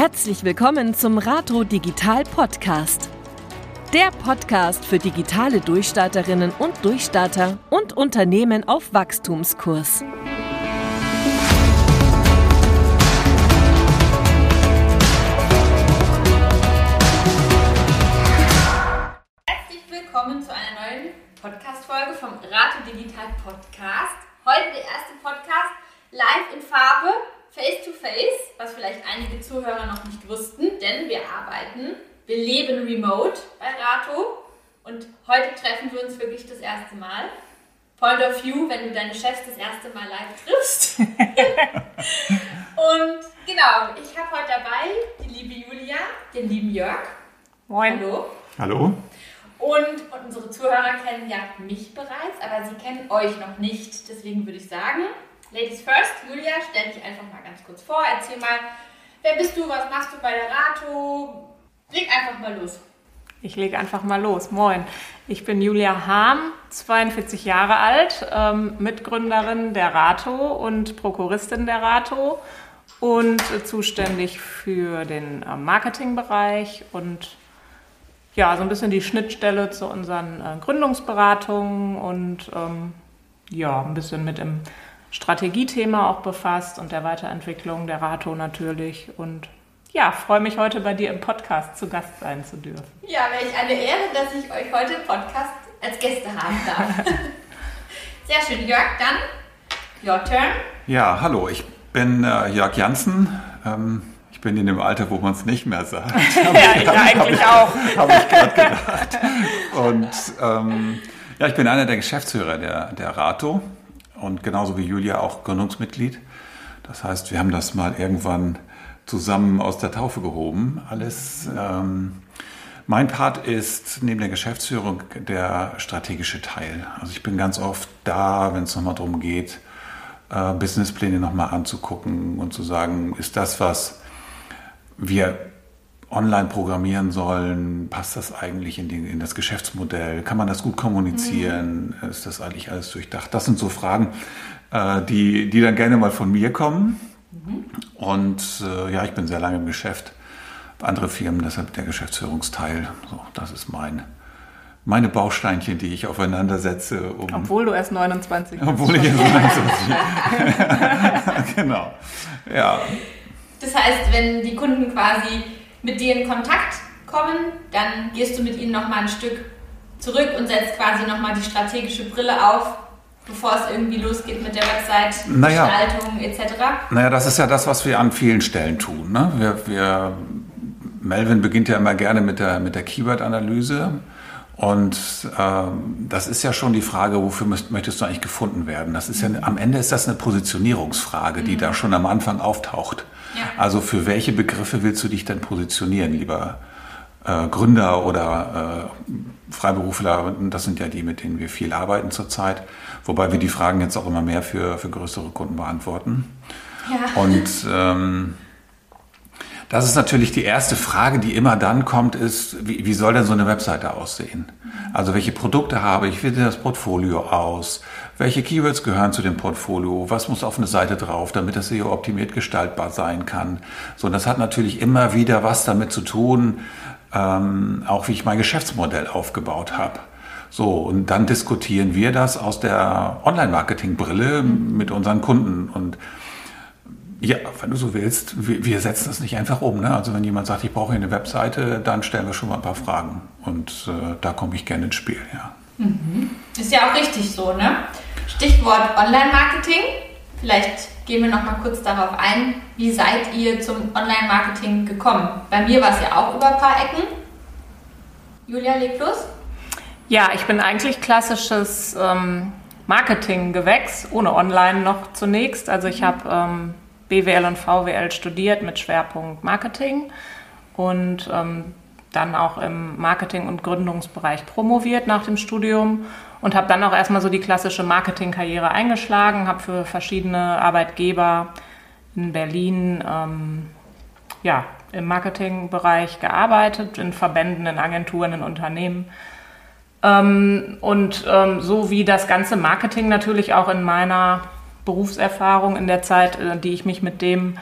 Herzlich willkommen zum Rato Digital Podcast. Der Podcast für digitale Durchstarterinnen und Durchstarter und Unternehmen auf Wachstumskurs. Vielleicht einige Zuhörer noch nicht wussten, denn wir arbeiten, wir leben remote bei Rato und heute treffen wir uns wirklich das erste Mal. Point of View, wenn du deine Chefs das erste Mal live triffst. und genau, ich habe heute dabei die liebe Julia, den lieben Jörg. Moin. Hallo. Hallo? Und, und unsere Zuhörer kennen ja mich bereits, aber sie kennen euch noch nicht. Deswegen würde ich sagen, Ladies first, Julia, stell dich einfach mal ganz kurz vor. Erzähl mal, wer bist du, was machst du bei der Rato? Leg einfach mal los. Ich lege einfach mal los. Moin. Ich bin Julia Hahn, 42 Jahre alt, ähm, Mitgründerin der Rato und Prokuristin der Rato und äh, zuständig für den äh, Marketingbereich und ja, so ein bisschen die Schnittstelle zu unseren äh, Gründungsberatungen und ähm, ja, ein bisschen mit dem Strategiethema auch befasst und der Weiterentwicklung der Rato natürlich. Und ja, freue mich heute bei dir im Podcast zu Gast sein zu dürfen. Ja, welch eine Ehre, dass ich euch heute im Podcast als Gäste haben darf. Sehr schön, Jörg, dann your turn. Ja, hallo, ich bin äh, Jörg Janssen. Ähm, ich bin in dem Alter, wo man es nicht mehr sagt. ja, ich eigentlich auch. Habe ich gerade gedacht. Und ähm, ja, ich bin einer der Geschäftsführer der, der Rato und genauso wie Julia auch Gründungsmitglied. Das heißt, wir haben das mal irgendwann zusammen aus der Taufe gehoben. Alles. Ähm, mein Part ist neben der Geschäftsführung der strategische Teil. Also ich bin ganz oft da, wenn es nochmal darum geht, äh, Businesspläne nochmal anzugucken und zu sagen, ist das, was wir online programmieren sollen, passt das eigentlich in, die, in, das Geschäftsmodell? Kann man das gut kommunizieren? Mhm. Ist das eigentlich alles durchdacht? Das sind so Fragen, äh, die, die dann gerne mal von mir kommen. Mhm. Und äh, ja, ich bin sehr lange im Geschäft. Andere Firmen, deshalb der Geschäftsführungsteil. So, das ist mein, meine Bausteinchen, die ich aufeinander setze. Um, obwohl du erst 29 bist. Obwohl ich erst 29 bin. genau. Ja. Das heißt, wenn die Kunden quasi mit dir in Kontakt kommen, dann gehst du mit ihnen nochmal ein Stück zurück und setzt quasi nochmal die strategische Brille auf, bevor es irgendwie losgeht mit der Website, naja, Gestaltung etc. Naja, das ist ja das, was wir an vielen Stellen tun. Ne? Wir, wir, Melvin beginnt ja immer gerne mit der, mit der Keyword-Analyse. Und ähm, das ist ja schon die Frage, wofür möchtest du eigentlich gefunden werden? Das ist ja am Ende ist das eine Positionierungsfrage, die mhm. da schon am Anfang auftaucht. Ja. Also für welche Begriffe willst du dich denn positionieren, lieber äh, Gründer oder äh, Freiberufler? Das sind ja die, mit denen wir viel arbeiten zurzeit. Wobei wir die Fragen jetzt auch immer mehr für, für größere Kunden beantworten. Ja. Und ähm, das ist natürlich die erste Frage, die immer dann kommt, ist, wie, wie soll denn so eine Webseite aussehen? Also welche Produkte habe ich? Wie sieht das Portfolio aus? Welche Keywords gehören zu dem Portfolio? Was muss auf eine Seite drauf, damit das SEO optimiert gestaltbar sein kann? So, und das hat natürlich immer wieder was damit zu tun, ähm, auch wie ich mein Geschäftsmodell aufgebaut habe. So, und dann diskutieren wir das aus der Online-Marketing-Brille mit unseren Kunden. Und ja, wenn du so willst, wir, setzen das nicht einfach um. Ne? Also wenn jemand sagt, ich brauche eine Webseite, dann stellen wir schon mal ein paar Fragen. Und äh, da komme ich gerne ins Spiel, ja. Mhm. Ist ja auch richtig so, ne? Stichwort Online-Marketing. Vielleicht gehen wir noch mal kurz darauf ein. Wie seid ihr zum Online-Marketing gekommen? Bei mir war es ja auch über ein paar Ecken. Julia, leg los. Ja, ich bin eigentlich klassisches ähm, Marketing-Gewächs, ohne Online noch zunächst. Also ich habe ähm, BWL und VWL studiert mit Schwerpunkt Marketing und ähm, dann auch im Marketing- und Gründungsbereich promoviert nach dem Studium und habe dann auch erstmal so die klassische Marketingkarriere eingeschlagen, habe für verschiedene Arbeitgeber in Berlin ähm, ja, im Marketingbereich gearbeitet, in Verbänden, in Agenturen, in Unternehmen. Ähm, und ähm, so wie das ganze Marketing natürlich auch in meiner Berufserfahrung in der Zeit, äh, die ich mich mit dem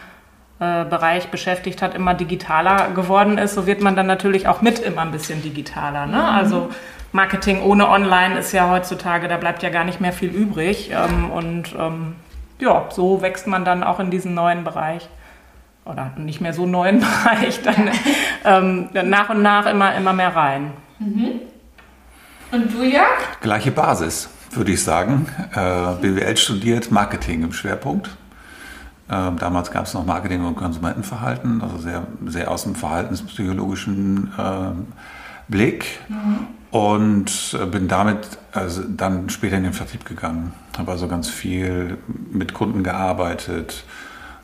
Bereich beschäftigt hat, immer digitaler geworden ist, so wird man dann natürlich auch mit immer ein bisschen digitaler. Ne? Mhm. Also Marketing ohne Online ist ja heutzutage, da bleibt ja gar nicht mehr viel übrig. Ähm, und ähm, ja, so wächst man dann auch in diesen neuen Bereich oder nicht mehr so neuen Bereich dann ähm, nach und nach immer, immer mehr rein. Mhm. Und du, Jörg? Gleiche Basis, würde ich sagen. Äh, BWL studiert, Marketing im Schwerpunkt. Äh, damals gab es noch Marketing und Konsumentenverhalten, also sehr, sehr aus dem verhaltenspsychologischen äh, Blick. Mhm. Und äh, bin damit also dann später in den Vertrieb gegangen. Habe also ganz viel mit Kunden gearbeitet,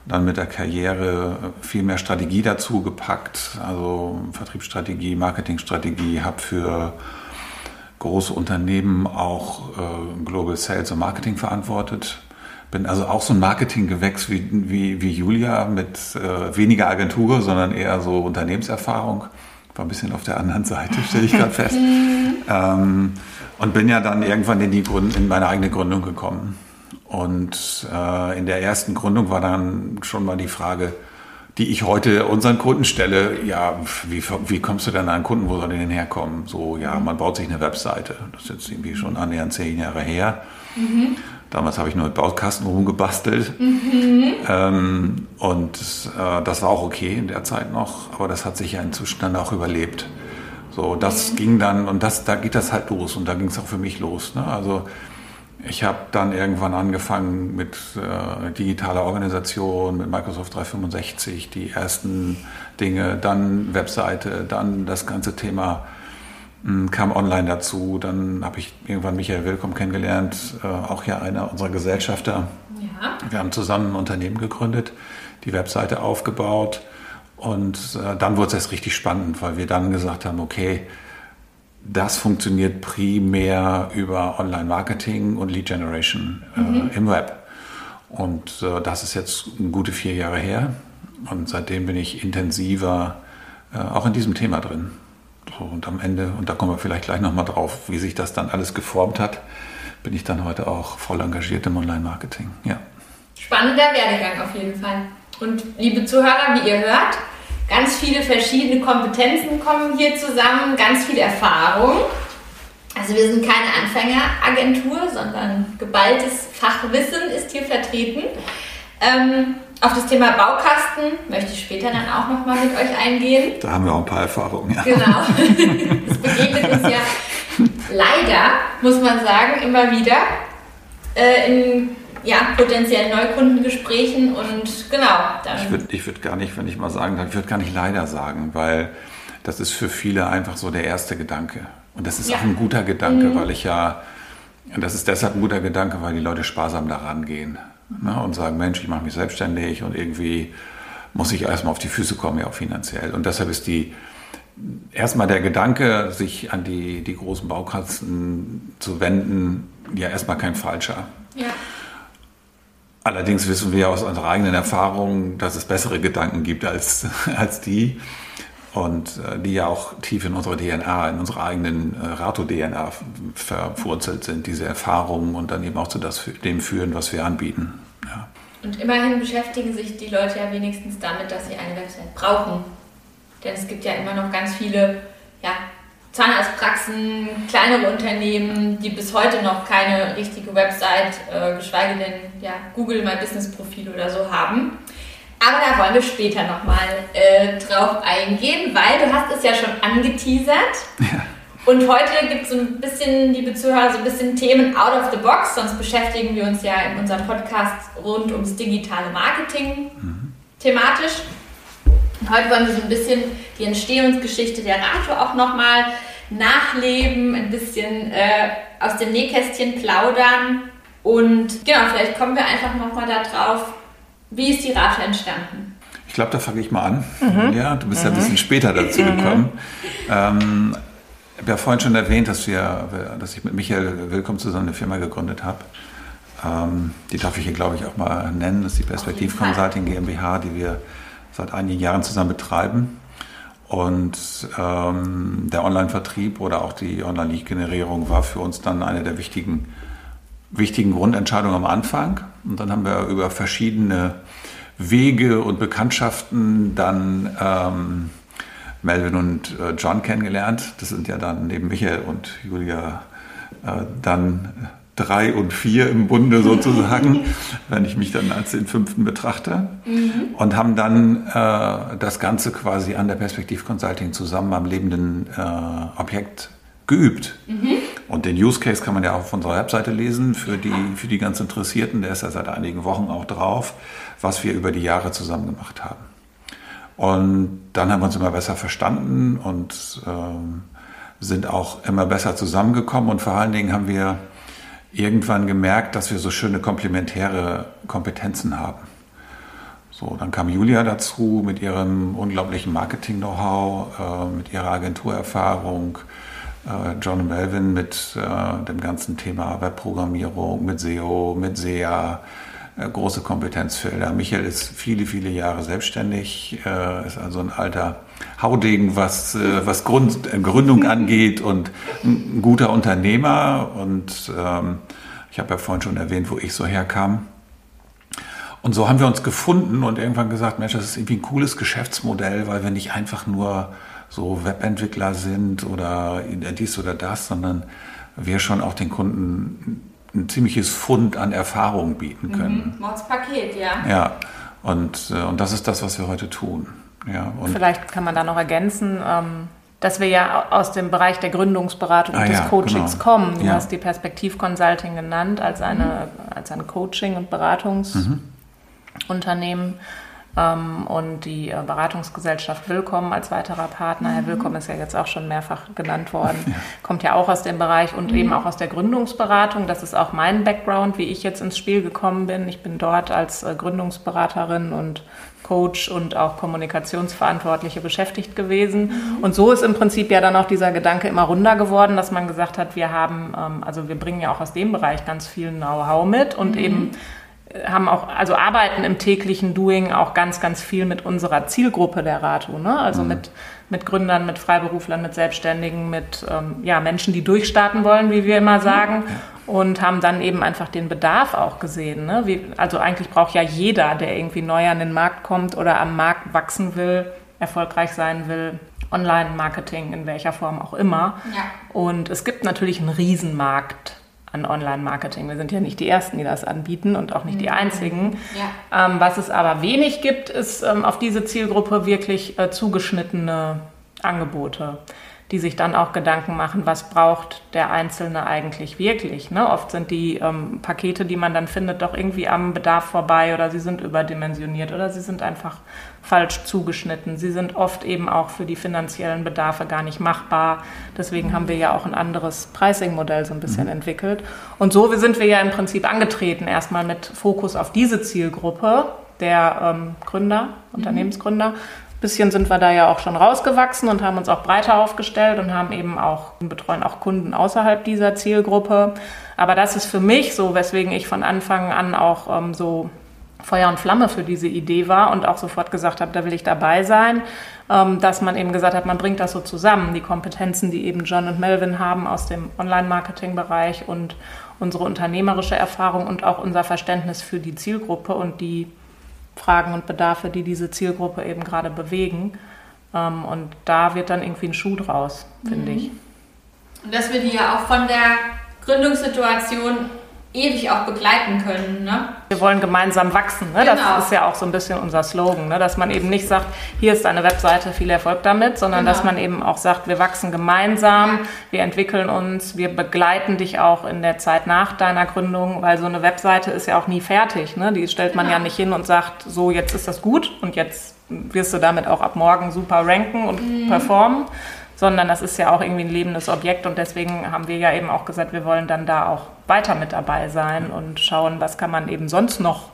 dann mit der Karriere viel mehr Strategie dazu gepackt, also Vertriebsstrategie, Marketingstrategie, habe für große Unternehmen auch äh, Global Sales und Marketing verantwortet. Bin also auch so ein Marketinggewächs wie, wie, wie Julia mit äh, weniger Agentur, sondern eher so Unternehmenserfahrung. War ein bisschen auf der anderen Seite, stelle ich gerade fest. ähm, und bin ja dann irgendwann in, die Grund, in meine eigene Gründung gekommen. Und äh, in der ersten Gründung war dann schon mal die Frage, die ich heute unseren Kunden stelle, ja, wie, wie kommst du denn an einen Kunden, wo soll der denn herkommen? So, ja, man baut sich eine Webseite. Das ist jetzt irgendwie schon annähernd zehn Jahre her. Mhm. Damals habe ich nur mit Baukasten rumgebastelt. Mhm. Ähm, und äh, das war auch okay in der Zeit noch, aber das hat sich ja inzwischen dann auch überlebt. So, das mhm. ging dann, und das, da geht das halt los und da ging es auch für mich los. Ne? Also ich habe dann irgendwann angefangen mit äh, digitaler Organisation, mit Microsoft 365, die ersten Dinge, dann Webseite, dann das ganze Thema kam online dazu. Dann habe ich irgendwann Michael Willkommen kennengelernt, äh, auch ja einer unserer Gesellschafter. Ja. Wir haben zusammen ein Unternehmen gegründet, die Webseite aufgebaut und äh, dann wurde es erst richtig spannend, weil wir dann gesagt haben, okay, das funktioniert primär über Online-Marketing und Lead Generation äh, mhm. im Web. Und äh, das ist jetzt gute vier Jahre her. Und seitdem bin ich intensiver äh, auch in diesem Thema drin. Und am Ende, und da kommen wir vielleicht gleich nochmal drauf, wie sich das dann alles geformt hat, bin ich dann heute auch voll engagiert im Online-Marketing. Ja. Spannender Werdegang auf jeden Fall. Und liebe Zuhörer, wie ihr hört, Ganz viele verschiedene Kompetenzen kommen hier zusammen, ganz viel Erfahrung. Also wir sind keine Anfängeragentur, sondern geballtes Fachwissen ist hier vertreten. Ähm, auf das Thema Baukasten möchte ich später dann auch nochmal mit euch eingehen. Da haben wir auch ein paar Erfahrungen. Ja. Genau. Es begegnet uns ja leider, muss man sagen, immer wieder äh, in ja, potenziellen Neukundengesprächen und genau. Dann ich würde ich würd gar nicht, wenn ich mal sagen darf, ich würde gar nicht leider sagen, weil das ist für viele einfach so der erste Gedanke. Und das ist ja. auch ein guter Gedanke, mhm. weil ich ja, und das ist deshalb ein guter Gedanke, weil die Leute sparsam daran gehen ne, und sagen, Mensch, ich mache mich selbstständig und irgendwie muss ich erstmal auf die Füße kommen, ja auch finanziell. Und deshalb ist die, erstmal der Gedanke, sich an die, die großen Baukasten zu wenden, ja erstmal kein falscher. Ja. Allerdings wissen wir aus unserer eigenen Erfahrung, dass es bessere Gedanken gibt als, als die und äh, die ja auch tief in unserer DNA, in unserer eigenen äh, Rato-DNA verwurzelt sind, diese Erfahrungen und dann eben auch zu das, dem führen, was wir anbieten. Ja. Und immerhin beschäftigen sich die Leute ja wenigstens damit, dass sie eine Website brauchen. Denn es gibt ja immer noch ganz viele ja, Zahnarztpraxen, kleinere Unternehmen, die bis heute noch keine richtige Website, äh, geschweige denn ja, Google My Business Profil oder so haben. Aber da wollen wir später nochmal äh, drauf eingehen, weil du hast es ja schon angeteasert. Ja. Und heute gibt es so ein bisschen, liebe Zuhörer, so ein bisschen Themen out of the box, sonst beschäftigen wir uns ja in unserem Podcast rund ums digitale Marketing mhm. thematisch. Heute wollen wir so ein bisschen die Entstehungsgeschichte der Rato auch nochmal nachleben, ein bisschen äh, aus dem Nähkästchen plaudern. Und genau, vielleicht kommen wir einfach nochmal darauf, wie ist die Rato entstanden? Ich glaube, da fange ich mal an. Mhm. Ja, du bist mhm. ja ein bisschen später dazu mhm. gekommen. Ähm, ich habe ja vorhin schon erwähnt, dass, wir, dass ich mit Michael Willkommen zusammen eine Firma gegründet habe. Ähm, die darf ich hier, glaube ich, auch mal nennen. Das ist die Perspektiv Consulting GmbH, die wir seit einigen Jahren zusammen betreiben. Und ähm, der Online-Vertrieb oder auch die Online-Lead-Generierung war für uns dann eine der wichtigen, wichtigen Grundentscheidungen am Anfang. Und dann haben wir über verschiedene Wege und Bekanntschaften dann ähm, Melvin und äh, John kennengelernt. Das sind ja dann neben Michael und Julia äh, dann drei und vier im Bunde sozusagen, wenn ich mich dann als den fünften betrachte. Mhm. Und haben dann äh, das Ganze quasi an der Perspektiv Consulting zusammen am lebenden äh, Objekt geübt. Mhm. Und den Use Case kann man ja auch auf unserer Webseite lesen für die, für die ganz Interessierten. Der ist ja seit einigen Wochen auch drauf, was wir über die Jahre zusammen gemacht haben. Und dann haben wir uns immer besser verstanden und ähm, sind auch immer besser zusammengekommen. Und vor allen Dingen haben wir irgendwann gemerkt, dass wir so schöne komplementäre Kompetenzen haben. So, dann kam Julia dazu mit ihrem unglaublichen Marketing-Know-how, äh, mit ihrer Agenturerfahrung, John und Melvin mit äh, dem ganzen Thema Webprogrammierung, mit SEO, mit SEA, äh, große Kompetenzfelder. Michael ist viele, viele Jahre selbstständig, äh, ist also ein alter Haudegen, was, äh, was Grund, Gründung angeht und ein guter Unternehmer. Und ähm, ich habe ja vorhin schon erwähnt, wo ich so herkam. Und so haben wir uns gefunden und irgendwann gesagt, Mensch, das ist irgendwie ein cooles Geschäftsmodell, weil wir nicht einfach nur so Webentwickler sind oder dies oder das, sondern wir schon auch den Kunden ein ziemliches Fund an Erfahrung bieten können. Mhm. Mordspaket, ja. Ja, und, äh, und das ist das, was wir heute tun. Ja, und Vielleicht kann man da noch ergänzen, ähm, dass wir ja aus dem Bereich der Gründungsberatung und ah, des ja, Coachings genau. kommen. Du ja. hast die Perspektiv Consulting genannt als, eine, mhm. als ein Coaching- und Beratungsunternehmen. Mhm und die äh, Beratungsgesellschaft Willkommen als weiterer Partner. Mhm. Herr Willkommen ist ja jetzt auch schon mehrfach genannt worden, ja. kommt ja auch aus dem Bereich und mhm. eben auch aus der Gründungsberatung. Das ist auch mein Background, wie ich jetzt ins Spiel gekommen bin. Ich bin dort als äh, Gründungsberaterin und Coach und auch Kommunikationsverantwortliche beschäftigt gewesen. Mhm. Und so ist im Prinzip ja dann auch dieser Gedanke immer runder geworden, dass man gesagt hat, wir haben, ähm, also wir bringen ja auch aus dem Bereich ganz viel Know-how mit und mhm. eben haben auch, also arbeiten im täglichen Doing auch ganz, ganz viel mit unserer Zielgruppe der Rato, ne? Also mhm. mit, mit Gründern, mit Freiberuflern, mit Selbstständigen, mit ähm, ja, Menschen, die durchstarten wollen, wie wir immer sagen. Mhm. Und haben dann eben einfach den Bedarf auch gesehen. Ne? Wie, also eigentlich braucht ja jeder, der irgendwie neu an den Markt kommt oder am Markt wachsen will, erfolgreich sein will, Online-Marketing in welcher Form auch immer. Ja. Und es gibt natürlich einen Riesenmarkt an Online-Marketing. Wir sind ja nicht die Ersten, die das anbieten und auch nicht die mhm. Einzigen. Ja. Ähm, was es aber wenig gibt, ist ähm, auf diese Zielgruppe wirklich äh, zugeschnittene Angebote die sich dann auch Gedanken machen, was braucht der Einzelne eigentlich wirklich. Ne? Oft sind die ähm, Pakete, die man dann findet, doch irgendwie am Bedarf vorbei oder sie sind überdimensioniert oder sie sind einfach falsch zugeschnitten. Sie sind oft eben auch für die finanziellen Bedarfe gar nicht machbar. Deswegen haben wir ja auch ein anderes Pricing-Modell so ein bisschen mhm. entwickelt. Und so sind wir ja im Prinzip angetreten, erstmal mit Fokus auf diese Zielgruppe der ähm, Gründer, mhm. Unternehmensgründer bisschen sind wir da ja auch schon rausgewachsen und haben uns auch breiter aufgestellt und haben eben auch, betreuen auch Kunden außerhalb dieser Zielgruppe. Aber das ist für mich so, weswegen ich von Anfang an auch ähm, so Feuer und Flamme für diese Idee war und auch sofort gesagt habe, da will ich dabei sein, ähm, dass man eben gesagt hat, man bringt das so zusammen, die Kompetenzen, die eben John und Melvin haben aus dem Online-Marketing-Bereich und unsere unternehmerische Erfahrung und auch unser Verständnis für die Zielgruppe und die Fragen und Bedarfe, die diese Zielgruppe eben gerade bewegen. Ähm, und da wird dann irgendwie ein Schuh draus, finde mhm. ich. Und dass wir die ja auch von der Gründungssituation ewig auch begleiten können. Ne? Wir wollen gemeinsam wachsen. Ne? Genau. Das ist ja auch so ein bisschen unser Slogan, ne? dass man eben nicht sagt, hier ist eine Webseite, viel Erfolg damit, sondern genau. dass man eben auch sagt, wir wachsen gemeinsam, ja. wir entwickeln uns, wir begleiten dich auch in der Zeit nach deiner Gründung, weil so eine Webseite ist ja auch nie fertig. Ne? Die stellt man genau. ja nicht hin und sagt, so jetzt ist das gut und jetzt wirst du damit auch ab morgen super ranken und mhm. performen sondern das ist ja auch irgendwie ein lebendes Objekt und deswegen haben wir ja eben auch gesagt, wir wollen dann da auch weiter mit dabei sein und schauen, was kann man eben sonst noch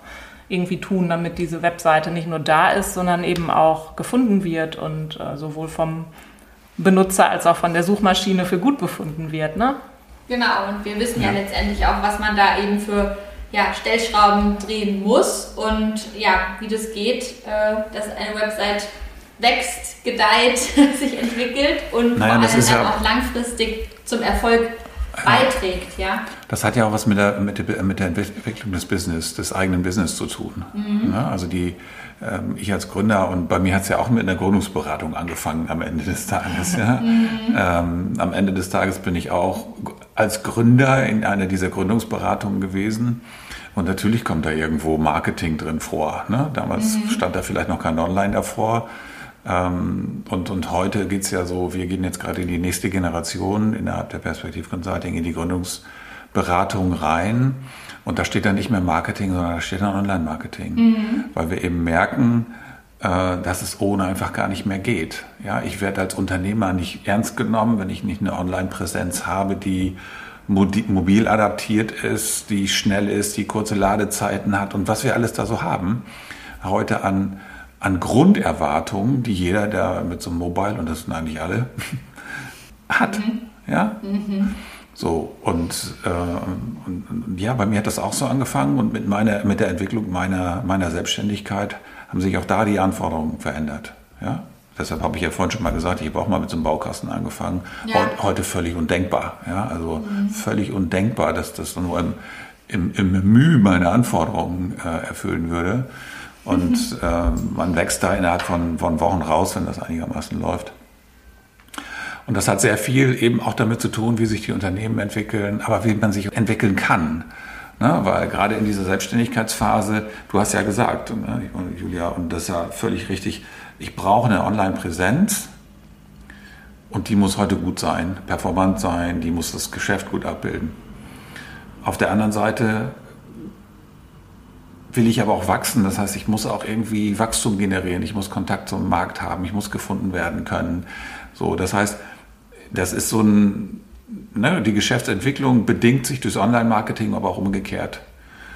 irgendwie tun, damit diese Webseite nicht nur da ist, sondern eben auch gefunden wird und äh, sowohl vom Benutzer als auch von der Suchmaschine für gut befunden wird. Ne? Genau, und wir wissen ja, ja letztendlich auch, was man da eben für ja, Stellschrauben drehen muss und ja, wie das geht, äh, dass eine Website wächst, gedeiht, sich entwickelt und naja, vor allem ja auch langfristig zum Erfolg beiträgt, ja. Das hat ja auch was mit der, mit der, mit der Entwicklung des Business, des eigenen Business zu tun. Mhm. Ja, also die, ähm, ich als Gründer und bei mir hat es ja auch mit einer Gründungsberatung angefangen am Ende des Tages. Ja. Mhm. Ähm, am Ende des Tages bin ich auch als Gründer in einer dieser Gründungsberatungen gewesen. Und natürlich kommt da irgendwo Marketing drin vor. Ne? Damals mhm. stand da vielleicht noch kein Online davor. Ähm, und, und heute geht es ja so, wir gehen jetzt gerade in die nächste Generation innerhalb der Perspektiv Consulting in die Gründungsberatung rein. Und da steht dann nicht mehr Marketing, sondern da steht dann Online-Marketing. Mhm. Weil wir eben merken, äh, dass es ohne einfach gar nicht mehr geht. Ja, ich werde als Unternehmer nicht ernst genommen, wenn ich nicht eine Online-Präsenz habe, die mobil adaptiert ist, die schnell ist, die kurze Ladezeiten hat und was wir alles da so haben. Heute an an Grunderwartungen, die jeder, der mit so einem Mobile, und das sind eigentlich alle, hat. Mhm. Ja? Mhm. So, und, äh, und, und, ja, bei mir hat das auch so angefangen und mit, meiner, mit der Entwicklung meiner, meiner Selbstständigkeit haben sich auch da die Anforderungen verändert. Ja? Deshalb habe ich ja vorhin schon mal gesagt, ich habe auch mal mit so einem Baukasten angefangen. Ja. Heute, heute, völlig undenkbar. Ja? Also mhm. völlig undenkbar, dass das nur im, im, im Menü meine Anforderungen äh, erfüllen würde. Und äh, man wächst da innerhalb von, von Wochen raus, wenn das einigermaßen läuft. Und das hat sehr viel eben auch damit zu tun, wie sich die Unternehmen entwickeln, aber wie man sich entwickeln kann. Ne? Weil gerade in dieser Selbstständigkeitsphase, du hast ja gesagt, ne, Julia, und das ist ja völlig richtig, ich brauche eine Online-Präsenz und die muss heute gut sein, performant sein, die muss das Geschäft gut abbilden. Auf der anderen Seite will ich aber auch wachsen. Das heißt, ich muss auch irgendwie Wachstum generieren. Ich muss Kontakt zum Markt haben. Ich muss gefunden werden können. So, das heißt, das ist so ein, ne, die Geschäftsentwicklung bedingt sich durchs Online-Marketing, aber auch umgekehrt.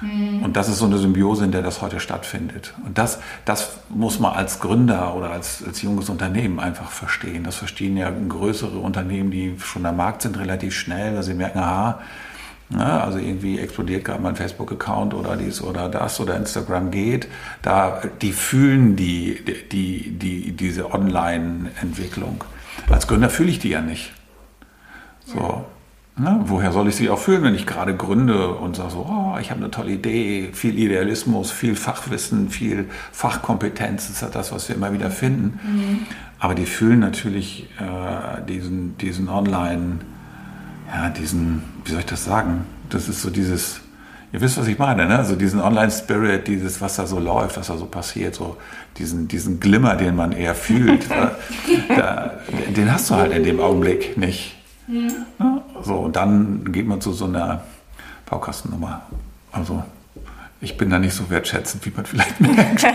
Mhm. Und das ist so eine Symbiose, in der das heute stattfindet. Und das, das muss man als Gründer oder als, als junges Unternehmen einfach verstehen. Das verstehen ja größere Unternehmen, die schon am Markt sind, relativ schnell, dass sie merken, aha, ja, also irgendwie explodiert gerade mein Facebook-Account oder dies oder das oder Instagram geht. Da, die fühlen die, die, die, diese Online-Entwicklung. Als Gründer fühle ich die ja nicht. So. Ja, woher soll ich sie auch fühlen, wenn ich gerade gründe und sage so, oh, ich habe eine tolle Idee, viel Idealismus, viel Fachwissen, viel Fachkompetenz, das ist ja das, was wir immer wieder finden. Mhm. Aber die fühlen natürlich äh, diesen, diesen Online- ja, diesen, wie soll ich das sagen? Das ist so dieses, ihr wisst, was ich meine, ne? So diesen Online-Spirit, dieses, was da so läuft, was da so passiert, so diesen, diesen Glimmer, den man eher fühlt, da, den hast du halt in dem Augenblick nicht. Mhm. Ja, so, und dann geht man zu so einer Baukastennummer. Also, ich bin da nicht so wertschätzend, wie man vielleicht merkt.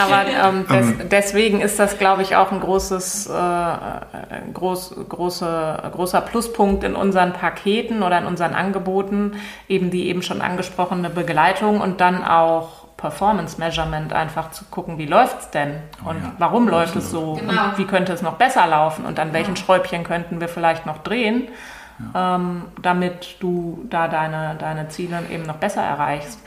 Aber ähm, des, ähm. deswegen ist das, glaube ich, auch ein großes, äh, groß, große, großer Pluspunkt in unseren Paketen oder in unseren Angeboten, eben die eben schon angesprochene Begleitung und dann auch Performance Measurement einfach zu gucken, wie läuft es denn oh und oh ja, warum läuft es so genau. und wie könnte es noch besser laufen und an welchen Schräubchen könnten wir vielleicht noch drehen ähm, damit du da deine, deine Ziele eben noch besser erreichst.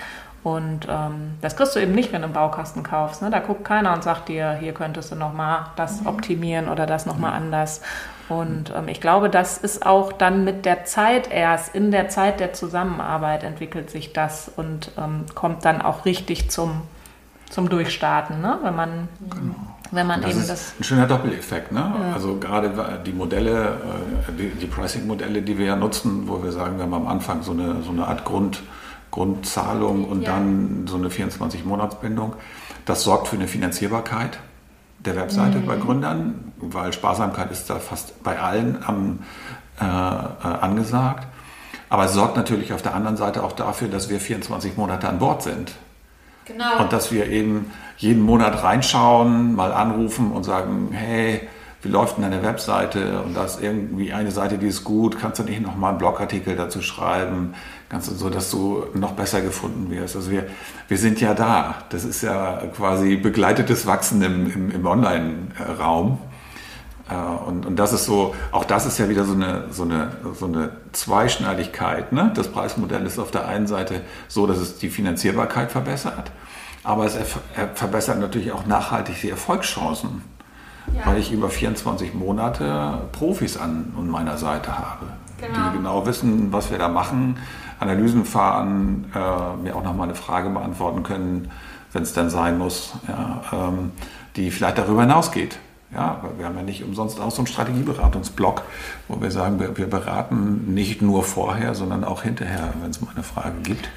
Und ähm, das kriegst du eben nicht, wenn du einen Baukasten kaufst. Ne? Da guckt keiner und sagt dir, hier könntest du nochmal das mhm. optimieren oder das nochmal anders. Und ähm, ich glaube, das ist auch dann mit der Zeit erst, in der Zeit der Zusammenarbeit entwickelt sich das und ähm, kommt dann auch richtig zum, zum Durchstarten, ne? wenn man genau wenn man das eben das. Ein schöner Doppeleffekt. Ne? Ja. Also gerade die Modelle, äh, die, die Pricing-Modelle, die wir ja nutzen, wo wir sagen, wir haben am Anfang so eine, so eine Art Grund, Grundzahlung und ja. dann so eine 24-Monats-Bindung. Das sorgt für eine Finanzierbarkeit der Webseite mhm. bei Gründern, weil Sparsamkeit ist da fast bei allen am, äh, äh, angesagt. Aber es sorgt natürlich auf der anderen Seite auch dafür, dass wir 24 Monate an Bord sind. Genau. Und dass wir eben jeden Monat reinschauen, mal anrufen und sagen, hey, wie läuft denn deine Webseite? Und da ist irgendwie eine Seite, die ist gut. Kannst du nicht nochmal einen Blogartikel dazu schreiben? Kannst du so, dass du noch besser gefunden wirst? Also wir, wir sind ja da. Das ist ja quasi begleitetes Wachsen im, im, im Online-Raum. Äh, und, und das ist so, auch das ist ja wieder so eine, so eine, so eine Zweischneidigkeit. Ne? Das Preismodell ist auf der einen Seite so, dass es die Finanzierbarkeit verbessert, aber es verbessert natürlich auch nachhaltig die Erfolgschancen. ja. weil ich über 24 Monate Profis an, an meiner Seite habe, genau. die genau wissen, was wir da machen, Analysen fahren, äh, mir auch nochmal eine Frage beantworten können, wenn es denn sein muss, ja, ähm, die vielleicht darüber hinausgeht. Ja, wir haben ja nicht umsonst auch so einen Strategieberatungsblock, wo wir sagen, wir, wir beraten nicht nur vorher, sondern auch hinterher, wenn es mal eine Frage gibt.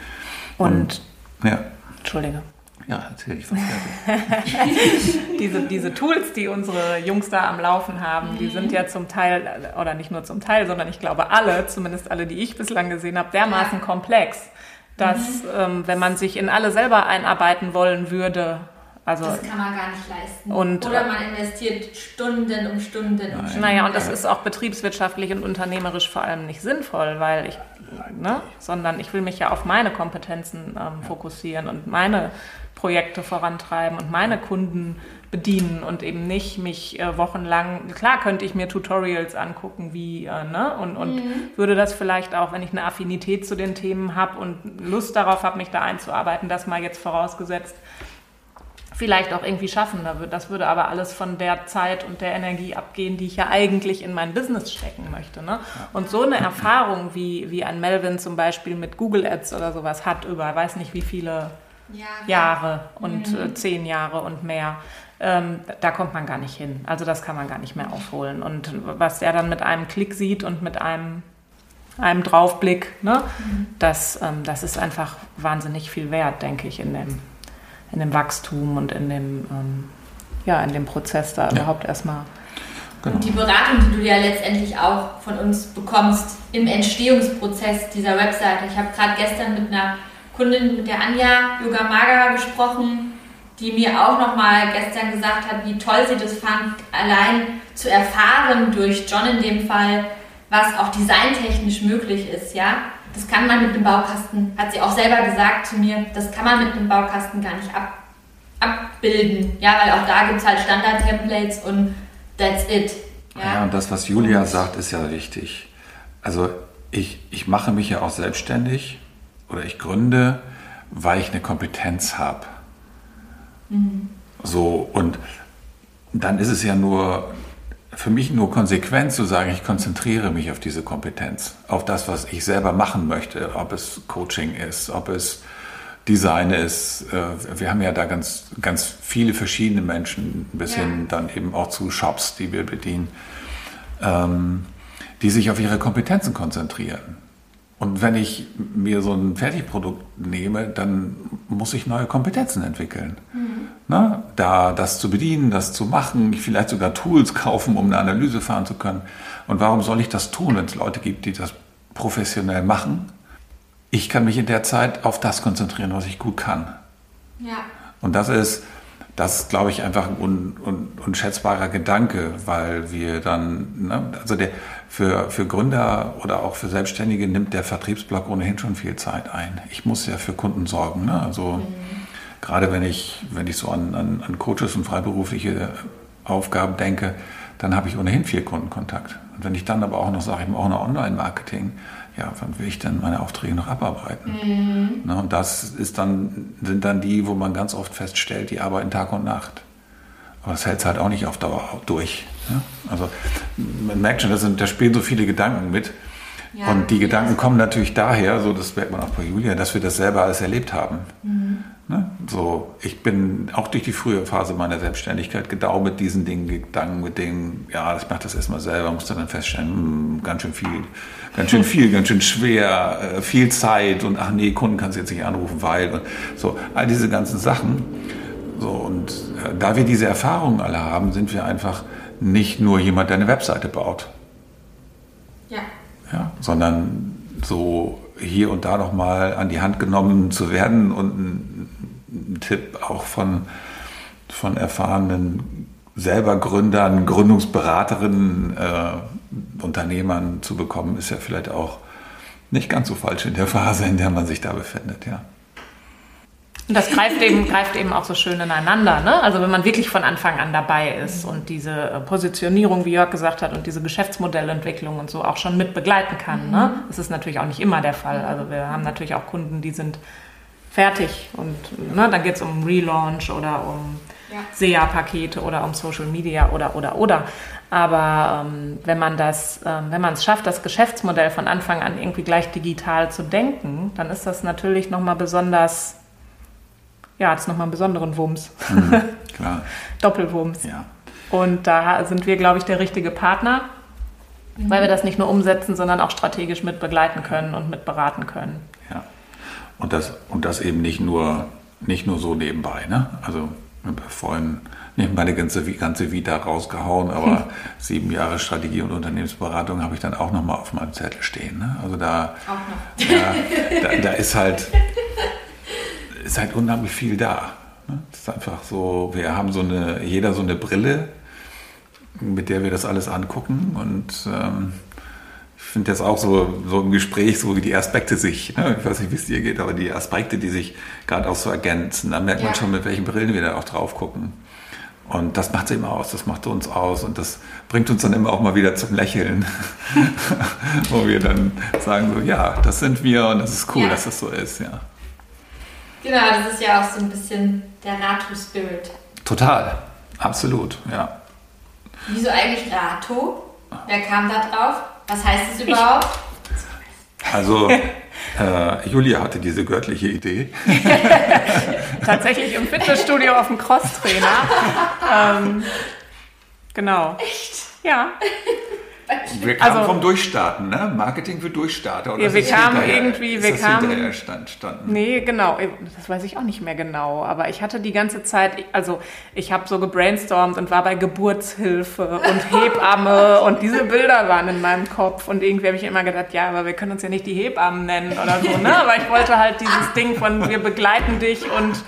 Und, Und ja. Entschuldige. Ja, erzähl ich was diese, diese Tools, die unsere Jungs da am Laufen haben, die sind ja zum Teil, oder nicht nur zum Teil, sondern ich glaube alle, zumindest alle, die ich bislang gesehen habe, dermaßen ja. komplex, dass mhm. ähm, wenn man sich in alle selber einarbeiten wollen würde, also, das kann man gar nicht leisten. Und, Oder man investiert Stunden um Stunden um Stunden. Naja, und das ist auch betriebswirtschaftlich und unternehmerisch vor allem nicht sinnvoll, weil ich, ne, sondern ich will mich ja auf meine Kompetenzen ähm, fokussieren und meine Projekte vorantreiben und meine Kunden bedienen und eben nicht mich äh, wochenlang, klar könnte ich mir Tutorials angucken, wie, äh, ne, und, und mhm. würde das vielleicht auch, wenn ich eine Affinität zu den Themen habe und Lust darauf habe, mich da einzuarbeiten, das mal jetzt vorausgesetzt, vielleicht auch irgendwie schaffen. Das würde aber alles von der Zeit und der Energie abgehen, die ich ja eigentlich in mein Business stecken möchte. Ne? Und so eine Erfahrung, wie, wie ein Melvin zum Beispiel mit Google Ads oder sowas hat, über weiß nicht wie viele ja, Jahre und mhm. äh, zehn Jahre und mehr, ähm, da kommt man gar nicht hin. Also das kann man gar nicht mehr aufholen. Und was er dann mit einem Klick sieht und mit einem einem Draufblick, ne? Mhm. das, ähm, das ist einfach wahnsinnig viel wert, denke ich, in dem in dem Wachstum und in dem, ähm, ja, in dem Prozess da ja. überhaupt erstmal. Genau. Und die Beratung, die du ja letztendlich auch von uns bekommst im Entstehungsprozess dieser Webseite. Ich habe gerade gestern mit einer Kundin, mit der Anja Yoga Maga gesprochen, die mir auch nochmal gestern gesagt hat, wie toll sie das fand, allein zu erfahren durch John in dem Fall, was auch designtechnisch möglich ist, ja. Das kann man mit dem Baukasten, hat sie auch selber gesagt zu mir, das kann man mit dem Baukasten gar nicht ab, abbilden. Ja, weil auch da gibt es halt Standard-Templates und that's it. Ja? ja, und das, was Julia sagt, ist ja wichtig. Also ich, ich mache mich ja auch selbstständig oder ich gründe, weil ich eine Kompetenz habe. Mhm. So, und dann ist es ja nur für mich nur konsequent zu sagen, ich konzentriere mich auf diese Kompetenz, auf das, was ich selber machen möchte, ob es Coaching ist, ob es Design ist. Äh, wir haben ja da ganz, ganz viele verschiedene Menschen, bis ja. hin dann eben auch zu Shops, die wir bedienen, ähm, die sich auf ihre Kompetenzen konzentrieren. Und wenn ich mir so ein Fertigprodukt nehme, dann muss ich neue Kompetenzen entwickeln. Mhm. Na, da das zu bedienen, das zu machen, vielleicht sogar Tools kaufen, um eine Analyse fahren zu können. Und warum soll ich das tun, wenn es Leute gibt, die das professionell machen? Ich kann mich in der Zeit auf das konzentrieren, was ich gut kann. Ja. Und das ist, das ist, glaube ich, einfach ein un, un, unschätzbarer Gedanke, weil wir dann, ne, also der, für, für Gründer oder auch für Selbstständige nimmt der Vertriebsblock ohnehin schon viel Zeit ein. Ich muss ja für Kunden sorgen. Ne? Also mhm. gerade wenn ich, wenn ich so an, an, an Coaches und freiberufliche Aufgaben denke, dann habe ich ohnehin viel Kundenkontakt. Und wenn ich dann aber auch noch sage, ich mache auch noch Online-Marketing, ja, wann will ich denn meine Aufträge noch abarbeiten? Mhm. Ne, und das ist dann, sind dann die, wo man ganz oft feststellt, die arbeiten Tag und Nacht. Aber das hält es halt auch nicht auf Dauer durch. Ne? Also man merkt schon, da, sind, da spielen so viele Gedanken mit. Ja, und die Gedanken kommen natürlich daher, so das merkt man auch bei Julia, dass wir das selber alles erlebt haben. Mhm. So, ich bin auch durch die frühe Phase meiner Selbstständigkeit genau mit diesen Dingen gegangen, mit denen, ja, ich mache das erstmal selber, musste dann feststellen, mh, hm, ganz schön viel, ganz schön viel, ganz schön schwer, äh, viel Zeit und ach nee, Kunden kannst du jetzt nicht anrufen, weil und so, all diese ganzen Sachen. So, und äh, da wir diese Erfahrungen alle haben, sind wir einfach nicht nur jemand, der eine Webseite baut. Ja. ja sondern so hier und da nochmal an die Hand genommen zu werden und ein Tipp auch von, von erfahrenen selber Gründern, Gründungsberaterinnen, äh, Unternehmern zu bekommen, ist ja vielleicht auch nicht ganz so falsch in der Phase, in der man sich da befindet, ja. Und das greift eben, greift eben auch so schön ineinander. Ne? Also wenn man wirklich von Anfang an dabei ist und diese äh, Positionierung, wie Jörg gesagt hat, und diese Geschäftsmodellentwicklung und so auch schon mit begleiten kann. Ne? Das ist natürlich auch nicht immer der Fall. Also wir haben natürlich auch Kunden, die sind fertig und ne, dann geht es um Relaunch oder um ja. SEA-Pakete oder um Social Media oder oder oder. Aber ähm, wenn man das, ähm, wenn man es schafft, das Geschäftsmodell von Anfang an irgendwie gleich digital zu denken, dann ist das natürlich nochmal besonders, ja, hat es nochmal einen besonderen Wumms. Mhm, klar. Doppelwumms. Ja. Und da sind wir, glaube ich, der richtige Partner, mhm. weil wir das nicht nur umsetzen, sondern auch strategisch mit begleiten können und mit beraten können. Und das, und das eben nicht nur, nicht nur so nebenbei. Ne? Also wir haben vorhin nicht meine ganze, ganze Vita rausgehauen, aber hm. sieben Jahre Strategie und Unternehmensberatung habe ich dann auch nochmal auf meinem Zettel stehen. Ne? Also da, da, da, da, ist halt, ist halt unheimlich viel da. Ne? Es ist einfach so, wir haben so eine, jeder so eine Brille, mit der wir das alles angucken und ähm, finde das auch so, so im Gespräch, so wie die Aspekte sich, ne? ich weiß nicht, wie es dir geht, aber die Aspekte, die sich gerade auch so ergänzen, da merkt ja. man schon, mit welchen Brillen wir da auch drauf gucken. Und das macht es eben aus, das macht uns aus und das bringt uns dann immer auch mal wieder zum Lächeln, wo wir dann sagen so, ja, das sind wir und das ist cool, ja. dass das so ist, ja. Genau, das ist ja auch so ein bisschen der Rato-Spirit. Total, absolut, ja. Wieso eigentlich Rato? Wer kam da drauf? Was heißt es überhaupt? Also Äh, Julia hatte diese göttliche Idee. Tatsächlich im Fitnessstudio auf dem Crosstrainer. ähm, genau. Echt? Ja. Wir kamen also, vom Durchstarten, ne? Marketing für Durchstarter. Oder ja, wir kamen irgendwie, wir kamen. Stand, Nee, genau. Das weiß ich auch nicht mehr genau. Aber ich hatte die ganze Zeit, also ich habe so gebrainstormt und war bei Geburtshilfe und Hebamme und diese Bilder waren in meinem Kopf. Und irgendwie habe ich immer gedacht, ja, aber wir können uns ja nicht die Hebammen nennen oder so, ne? Aber ich wollte halt dieses Ding von wir begleiten dich und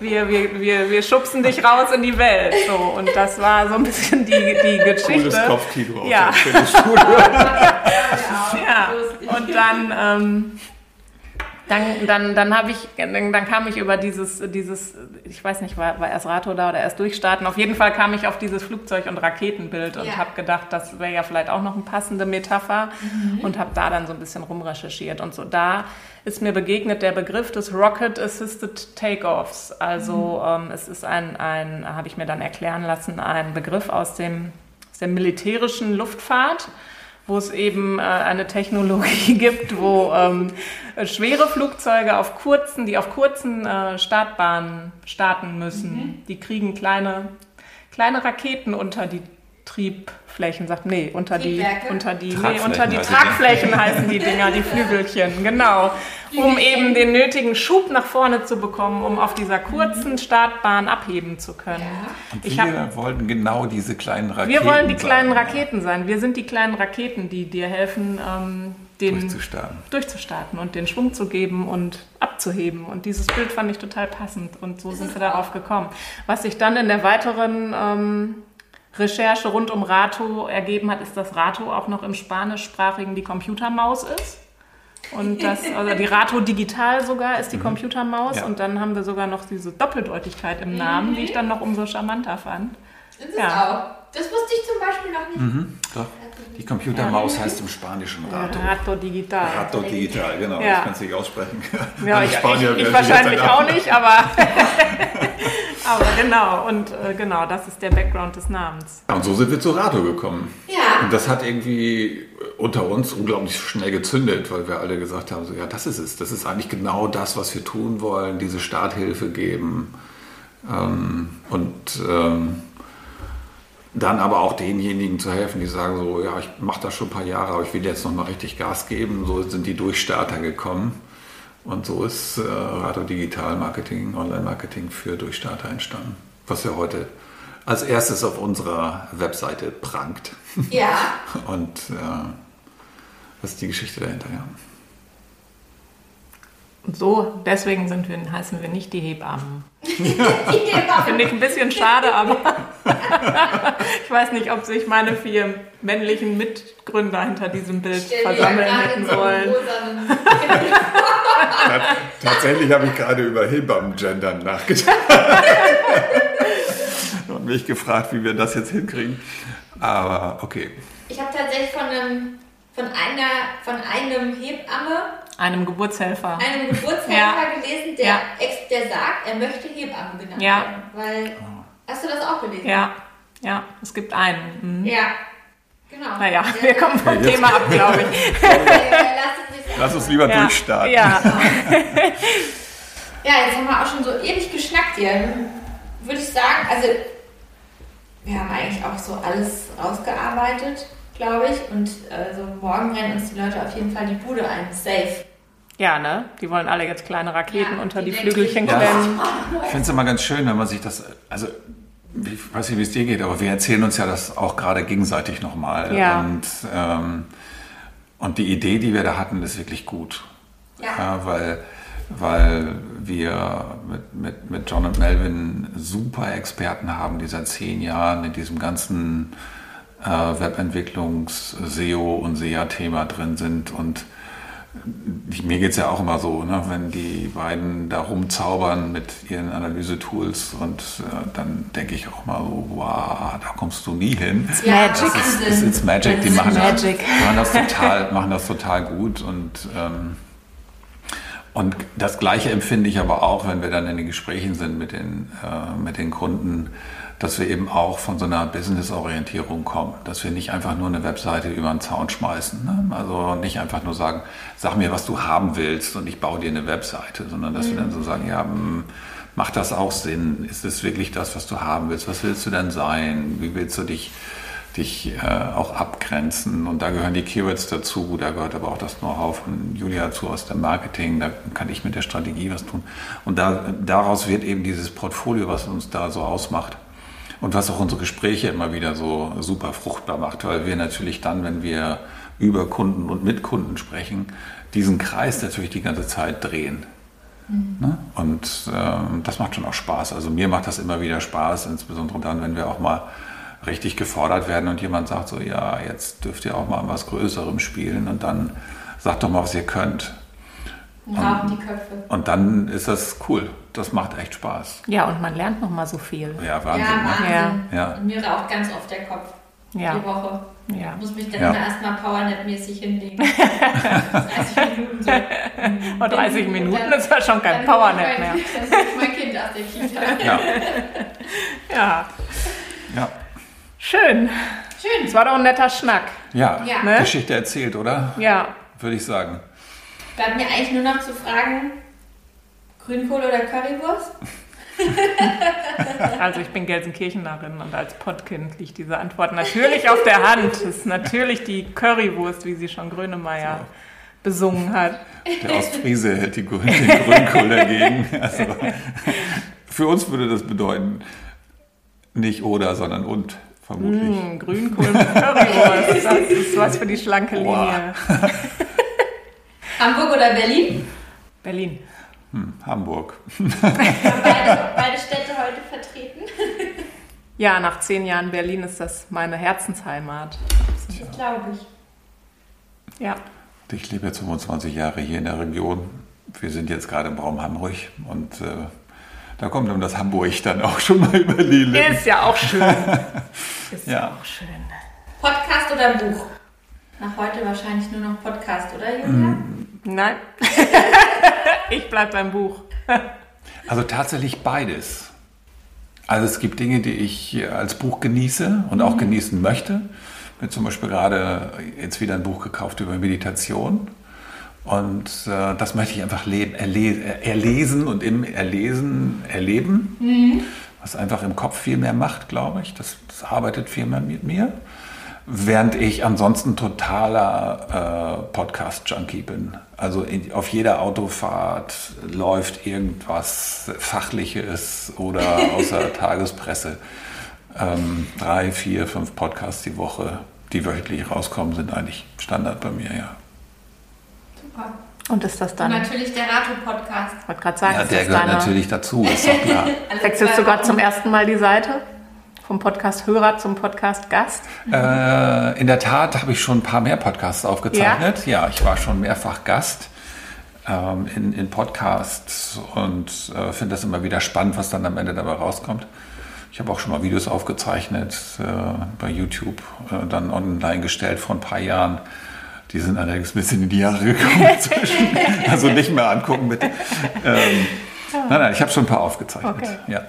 wir, wir, wir, wir schubsen dich raus in die Welt. So. Und das war so ein bisschen die, die Geschichte. Cooles Kopfkino. Ja. Schule. ja, und dann, ähm, dann, dann, dann habe ich, dann, dann, kam ich über dieses, dieses, ich weiß nicht, war, war erst Rato da oder erst durchstarten. Auf jeden Fall kam ich auf dieses Flugzeug- und Raketenbild und ja. habe gedacht, das wäre ja vielleicht auch noch eine passende Metapher mhm. und habe da dann so ein bisschen rumrecherchiert und so. Da ist mir begegnet der Begriff des Rocket Assisted Takeoffs. Also mhm. ähm, es ist ein, ein habe ich mir dann erklären lassen, ein Begriff aus dem der militärischen Luftfahrt, wo es eben äh, eine Technologie gibt, wo ähm, schwere Flugzeuge auf kurzen, die auf kurzen äh, Startbahnen starten müssen, mhm. die kriegen kleine, kleine Raketen unter die Triebflächen, sagt, nee, unter die, unter die, nee, unter die Tragflächen heißen die Dinger, die Flügelchen, genau. Um eben den nötigen Schub nach vorne zu bekommen, um auf dieser kurzen Startbahn abheben zu können. Und wir hab, wollten genau diese kleinen Raketen Wir wollen die kleinen. Raketen sein. Wir sind die kleinen Raketen, die dir helfen, ähm, den durchzustarten. durchzustarten und den Schwung zu geben und abzuheben. Und dieses Bild fand ich total passend und so sind wir darauf gekommen. Was sich dann in der weiteren ähm, Recherche rund um Rato ergeben hat, ist, dass Rato auch noch im Spanischsprachigen die Computermaus ist. Und das, also die Rato Digital sogar ist die mhm. Computermaus. Ja. Und dann haben wir sogar noch diese Doppeldeutigkeit im Namen, mhm. die ich dann noch umso charmanter fand. Das ist ja. auch. Das wusste ich zum Beispiel noch nicht. Mhm, doch. Die Computermaus ja. heißt im Spanischen Rato. Rato Digital. Rato Digital, genau. Ja. Ich kann es nicht aussprechen. Ja, ich, ich, ich wahrscheinlich auch nicht, aber, aber genau. Und äh, genau, das ist der Background des Namens. Und so sind wir zu Rato gekommen. Ja. Und das hat irgendwie unter uns unglaublich schnell gezündet, weil wir alle gesagt haben, so, ja, das ist es. Das ist eigentlich genau das, was wir tun wollen, diese Starthilfe geben. Ähm, und ähm, dann aber auch denjenigen zu helfen, die sagen so, ja, ich mache das schon ein paar Jahre, aber ich will jetzt nochmal richtig Gas geben. So sind die Durchstarter gekommen. Und so ist äh, Radio Digital Marketing, Online-Marketing für Durchstarter entstanden. Was ja heute als erstes auf unserer Webseite prangt. Ja. Und äh, das ist die Geschichte dahinter, ja. Und so, deswegen sind wir, heißen wir nicht die Hebammen. Finde ich ein bisschen schade, aber ich weiß nicht, ob sich meine vier männlichen Mitgründer hinter diesem Bild versammeln hätten sollen. Tatsächlich habe ich gerade über Hebammen-Gendern nachgedacht und mich gefragt, wie wir das jetzt hinkriegen. Aber okay. Ich habe tatsächlich von einem, von einer, von einem Hebamme einem Geburtshelfer. Einem Geburtshelfer ja. gelesen, der, ja. ex, der sagt, er möchte Hebamme genannt ja. werden. Weil Hast du das auch gelesen? Ja, ja, es gibt einen. Mhm. Ja. Genau. Naja, wir kommen vom Jetzt- Thema ab, glaube ich. Äh, Lass uns nicht Lass uns lieber Ja. durchstarten. Ja, Ja, jetzt haben wir auch schon so ewig geschnackt hier. Würde ich sagen, also wir haben eigentlich auch so alles rausgearbeitet, glaube ich. Und also morgen rennen uns die Leute auf jeden Fall die Bude ein. Safe. ja, ne? Die wollen alle jetzt kleine Raketen Ja, unter die die Flügelchen klemmen. Ich finde es immer ganz schön, wenn man sich das, also ich weiß nicht, wie es dir geht, aber wir erzählen uns ja das auch gerade gegenseitig nochmal. Ja. Und, ähm, und die Idee, die wir da hatten, ist wirklich gut. Ja. weil, weil wir mit, mit, mit John und Melvin super Experten haben, die seit zehn Jahren in diesem ganzen äh, Webentwicklungs-, SEO- und SEA-Thema drin sind und mir geht es ja auch immer so, ne, wenn die beiden da rumzaubern mit ihren Analysetools und äh, dann denke ich auch mal so, wow, da kommst du nie hin. Ja, Magic. Das ist, ist it's Magic, die Das ist machen, Magic. Das, machen, das total, machen das total gut und, ähm, und das Gleiche empfinde ich aber auch, wenn wir dann in den Gesprächen sind mit den, äh, mit den Kunden, dass wir eben auch von so einer Business-Orientierung kommen, dass wir nicht einfach nur eine Webseite über den Zaun schmeißen. Ne? Also nicht einfach nur sagen, sag mir, was du haben willst und ich baue dir eine Webseite, sondern dass wir dann so sagen, ja, hm, macht das auch Sinn? Ist es wirklich das, was du haben willst? Was willst du denn sein? Wie willst du dich dich äh, auch abgrenzen. Und da gehören die Keywords dazu, da gehört aber auch das Know-how von Julia dazu aus dem Marketing, da kann ich mit der Strategie was tun. Und da, daraus wird eben dieses Portfolio, was uns da so ausmacht. Und was auch unsere Gespräche immer wieder so super fruchtbar macht, weil wir natürlich dann, wenn wir über Kunden und mit Kunden sprechen, diesen Kreis natürlich die ganze Zeit drehen. Ne? Und ähm, das macht schon auch Spaß. Also mir macht das immer wieder Spaß, insbesondere dann, wenn wir auch mal richtig gefordert werden und jemand sagt so, ja, jetzt dürft ihr auch mal an was Größerem spielen und dann sagt doch mal, was ihr könnt. Rauchen die Köpfe. Und dann ist das cool. Das macht echt Spaß. Ja, und man lernt noch mal so viel. Ja, Wahnsinn. ja, ne? Wahnsinn. Ja. Ja. Und mir raucht ganz oft der Kopf. Ja. Die Woche. Ja. Ich muss mich dann Ja. immer erstmal Powernap-mäßig hinlegen. 30 Minuten so. Und 30 Und Minuten dann- ist ja schon kein Powernap ich mehr. Dann hol ich mein Kind aus der Kita. Ja. Ja, Ja. schön. Schön. Es war doch ein netter Schnack. Ja. Ja. Ne? Geschichte erzählt, oder? Ja, Würde ich sagen. Bleibt mir eigentlich nur noch zu fragen, Grünkohl oder Currywurst? also ich bin Gelsenkirchenerin und als Pottkind liegt diese Antwort natürlich auf der Hand. Es ist natürlich die Currywurst, wie sie schon Grönemeyer besungen hat. Der Ostfriese hält die Grün, den Grünkohl dagegen. Also, für uns würde das bedeuten, nicht oder, sondern und, vermutlich. Hm, Grünkohl mit Currywurst, das ist was für die schlanke Linie. Hamburg oder Berlin? Berlin. Hm, Hamburg. Beide, beide Städte heute vertreten. Ja, nach zehn Jahren Berlin ist das meine Herzensheimat. Das glaube ich. Ja, Ich lebe jetzt 25 Jahre hier in der Region. Wir sind jetzt gerade im Raum Hamburg und äh, da kommt dann das Hamburg dann auch schon mal über die Lippen. ist ja auch schön. Ist ja, Ja. auch schön. Podcast oder Buch? Nach heute wahrscheinlich nur noch Podcast, oder Julia? Mhm. Nein. ich bleib beim Buch. Also tatsächlich beides. Also es gibt Dinge, die ich als Buch genieße und auch genießen möchte. Ich habe zum Beispiel gerade jetzt wieder ein Buch gekauft über Meditation. Und äh, das möchte ich einfach leben, erle erlesen und im Erlesen erleben. Was einfach im Kopf viel mehr macht, glaube ich. Das, das arbeitet viel mehr mit mir. Während ich ansonsten totaler äh, Podcast-Junkie bin. Also in, auf jeder Autofahrt läuft irgendwas Fachliches oder aus der Tagespresse. Ähm, drei, vier, fünf Podcasts die Woche, die wöchentlich rauskommen, sind eigentlich Standard bei mir, ja. Super. Und ist das Und dann? natürlich der Rato-Podcast. Ich wollte gerade sagen, Ja, der gehört natürlich dazu, ist doch klar. Wechselst du gerade zum ersten Mal die Seite? Vom Podcast Hörer zum Podcast Gast? Äh, in der Tat habe ich schon ein paar mehr Podcasts aufgezeichnet. Ja, ich war schon mehrfach Gast ähm, in, in Podcasts und äh, finde das immer wieder spannend, was dann am Ende dabei rauskommt. Ich habe auch schon mal Videos aufgezeichnet äh, bei YouTube, äh, dann online gestellt vor ein paar Jahren. Die sind allerdings ein bisschen in die Jahre gekommen inzwischen. Also nicht mehr angucken, bitte. Ähm, nein, nein, ich habe schon ein paar aufgezeichnet. Okay. Ja.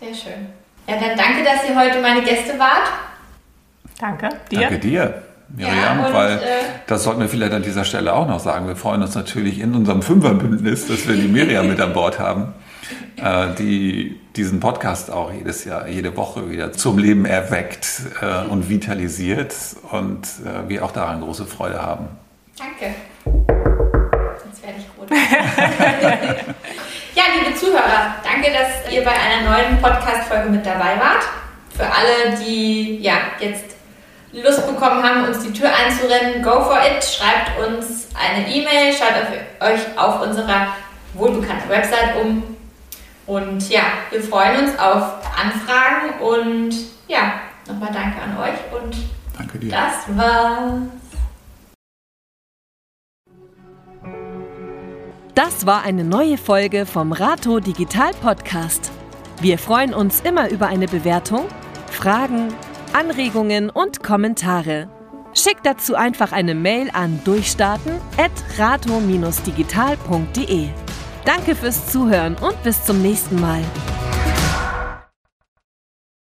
Sehr schön. Ja, dann danke, dass ihr heute meine Gäste wart. Danke dir. Danke dir. Miriam, Ja, und, weil äh, das sollten wir vielleicht an dieser Stelle auch noch sagen. Wir freuen uns natürlich in unserem Fünferbündnis, dass wir die Miriam mit an Bord haben, äh, die diesen Podcast auch jedes Jahr, jede Woche wieder zum Leben erweckt äh, und vitalisiert und äh, wir auch daran große Freude haben. Danke. Jetzt werde ich rot. ja, liebe Zuhörer, danke, dass ihr bei einer neuen Podcast-Folge mit dabei wart. Für alle, die ja jetzt Lust bekommen haben, uns die Tür einzurennen, go for it. Schreibt uns eine E-Mail, schaut euch auf unserer wohlbekannten Website um. Und ja, wir freuen uns auf Anfragen und ja, nochmal danke an euch und Danke dir. das war's. Das war eine neue Folge vom Rato Digital Podcast. Wir freuen uns immer über eine Bewertung, Fragen, Anregungen und Kommentare. Schickt dazu einfach eine Mail an durchstarten@rato-digital.de. Danke fürs Zuhören und bis zum nächsten Mal.